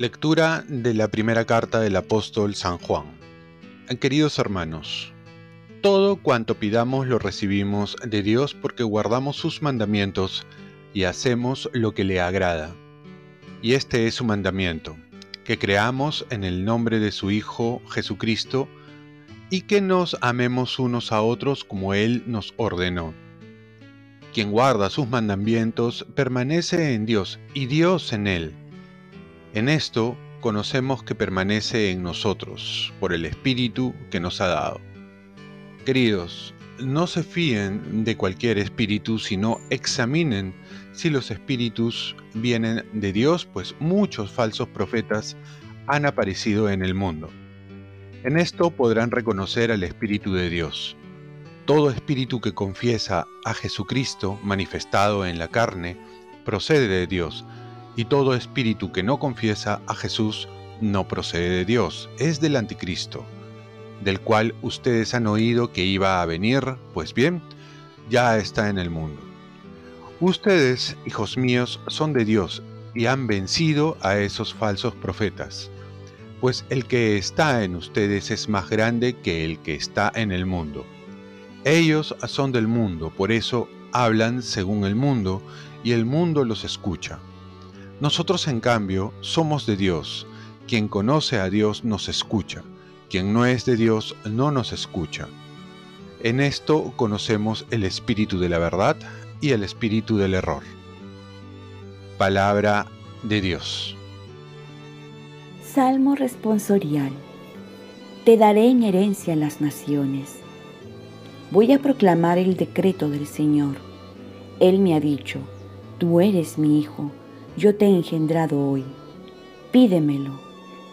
Lectura de la primera carta del apóstol San Juan. Queridos hermanos, todo cuanto pidamos lo recibimos de Dios porque guardamos sus mandamientos y hacemos lo que le agrada. Y este es su mandamiento, que creamos en el nombre de su Hijo Jesucristo y que nos amemos unos a otros como Él nos ordenó. Quien guarda sus mandamientos permanece en Dios y Dios en Él. En esto conocemos que permanece en nosotros por el Espíritu que nos ha dado. Queridos, no se fíen de cualquier espíritu, sino examinen si los espíritus vienen de Dios, pues muchos falsos profetas han aparecido en el mundo. En esto podrán reconocer al Espíritu de Dios. Todo espíritu que confiesa a Jesucristo manifestado en la carne procede de Dios, y todo espíritu que no confiesa a Jesús no procede de Dios, es del anticristo, del cual ustedes han oído que iba a venir, pues bien, ya está en el mundo. Ustedes, hijos míos, son de Dios y han vencido a esos falsos profetas, pues el que está en ustedes es más grande que el que está en el mundo. Ellos son del mundo, por eso hablan según el mundo, y el mundo los escucha. Nosotros, en cambio, somos de Dios. Quien conoce a Dios nos escucha. Quien no es de Dios no nos escucha. En esto conocemos el espíritu de la verdad y el espíritu del error. Palabra de Dios. Salmo responsorial. Te daré en herencia las naciones. Voy a proclamar el decreto del Señor. Él me ha dicho, tú eres mi hijo yo te he engendrado hoy. Pídemelo,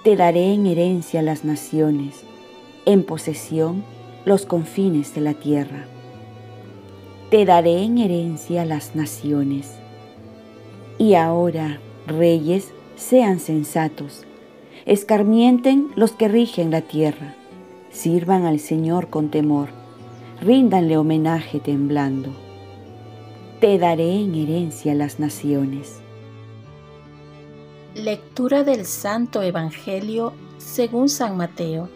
te daré en herencia las naciones, en posesión los confines de la tierra. Te daré en herencia las naciones. Y ahora, reyes, sean sensatos, escarmienten los que rigen la tierra, sirvan al Señor con temor, ríndanle homenaje temblando. Te daré en herencia las naciones. Lectura del Santo Evangelio según San Mateo.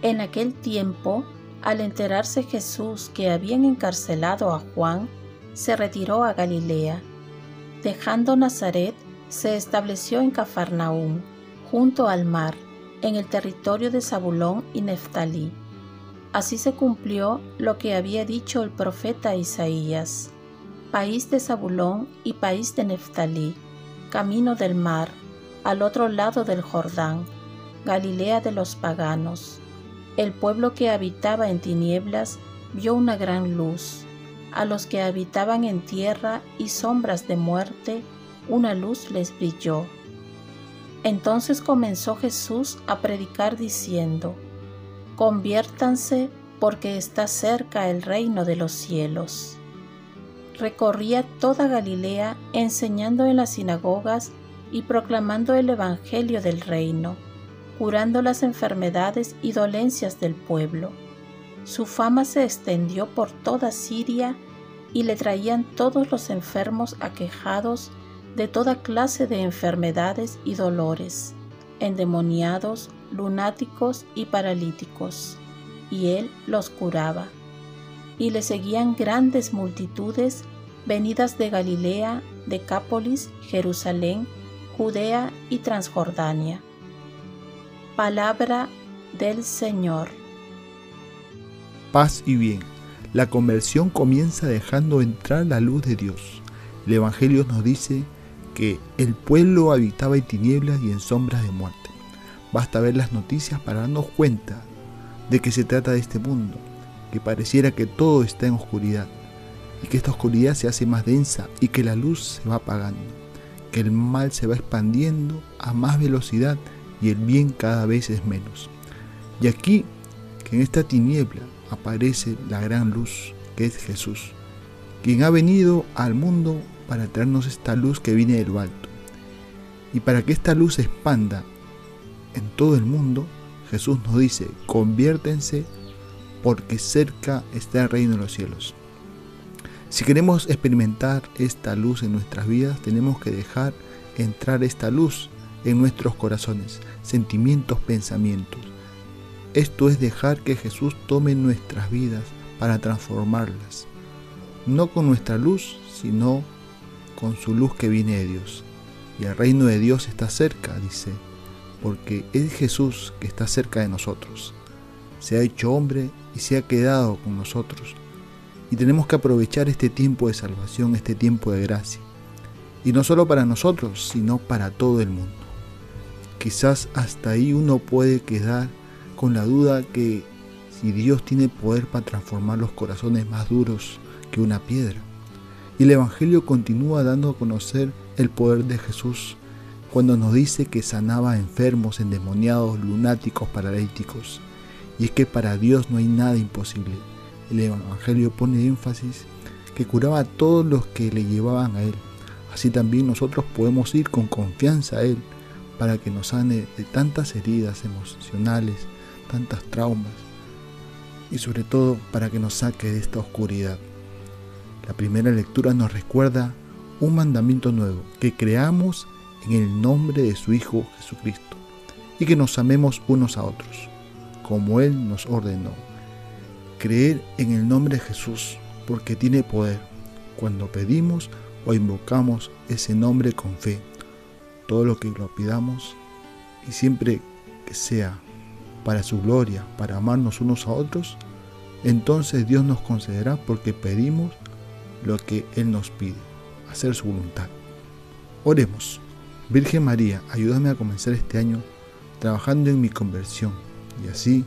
En aquel tiempo, al enterarse Jesús que habían encarcelado a Juan, se retiró a Galilea. Dejando Nazaret, se estableció en Cafarnaúm, junto al mar, en el territorio de Zabulón y Neftalí. Así se cumplió lo que había dicho el profeta Isaías, país de Zabulón y país de Neftalí camino del mar, al otro lado del Jordán, Galilea de los paganos. El pueblo que habitaba en tinieblas vio una gran luz. A los que habitaban en tierra y sombras de muerte, una luz les brilló. Entonces comenzó Jesús a predicar diciendo, Conviértanse porque está cerca el reino de los cielos recorría toda Galilea enseñando en las sinagogas y proclamando el Evangelio del reino, curando las enfermedades y dolencias del pueblo. Su fama se extendió por toda Siria y le traían todos los enfermos aquejados de toda clase de enfermedades y dolores, endemoniados, lunáticos y paralíticos, y él los curaba y le seguían grandes multitudes venidas de Galilea, Decápolis, Jerusalén, Judea y Transjordania. Palabra del Señor. Paz y bien. La conversión comienza dejando entrar la luz de Dios. El Evangelio nos dice que el pueblo habitaba en tinieblas y en sombras de muerte. Basta ver las noticias para darnos cuenta de que se trata de este mundo que pareciera que todo está en oscuridad y que esta oscuridad se hace más densa y que la luz se va apagando, que el mal se va expandiendo a más velocidad y el bien cada vez es menos. Y aquí, que en esta tiniebla aparece la gran luz, que es Jesús, quien ha venido al mundo para traernos esta luz que viene de lo alto. Y para que esta luz se expanda en todo el mundo, Jesús nos dice, conviértense porque cerca está el reino de los cielos. Si queremos experimentar esta luz en nuestras vidas, tenemos que dejar entrar esta luz en nuestros corazones, sentimientos, pensamientos. Esto es dejar que Jesús tome nuestras vidas para transformarlas, no con nuestra luz, sino con su luz que viene de Dios. Y el reino de Dios está cerca, dice, porque es Jesús que está cerca de nosotros. Se ha hecho hombre y se ha quedado con nosotros. Y tenemos que aprovechar este tiempo de salvación, este tiempo de gracia. Y no solo para nosotros, sino para todo el mundo. Quizás hasta ahí uno puede quedar con la duda que si Dios tiene poder para transformar los corazones más duros que una piedra. Y el Evangelio continúa dando a conocer el poder de Jesús cuando nos dice que sanaba enfermos, endemoniados, lunáticos, paralíticos. Y es que para Dios no hay nada imposible. El Evangelio pone énfasis que curaba a todos los que le llevaban a Él. Así también nosotros podemos ir con confianza a Él para que nos sane de tantas heridas emocionales, tantas traumas y sobre todo para que nos saque de esta oscuridad. La primera lectura nos recuerda un mandamiento nuevo, que creamos en el nombre de su Hijo Jesucristo y que nos amemos unos a otros, como Él nos ordenó. Creer en el nombre de Jesús porque tiene poder cuando pedimos o invocamos ese nombre con fe. Todo lo que lo pidamos y siempre que sea para su gloria, para amarnos unos a otros, entonces Dios nos concederá porque pedimos lo que Él nos pide, hacer su voluntad. Oremos. Virgen María, ayúdame a comenzar este año trabajando en mi conversión y así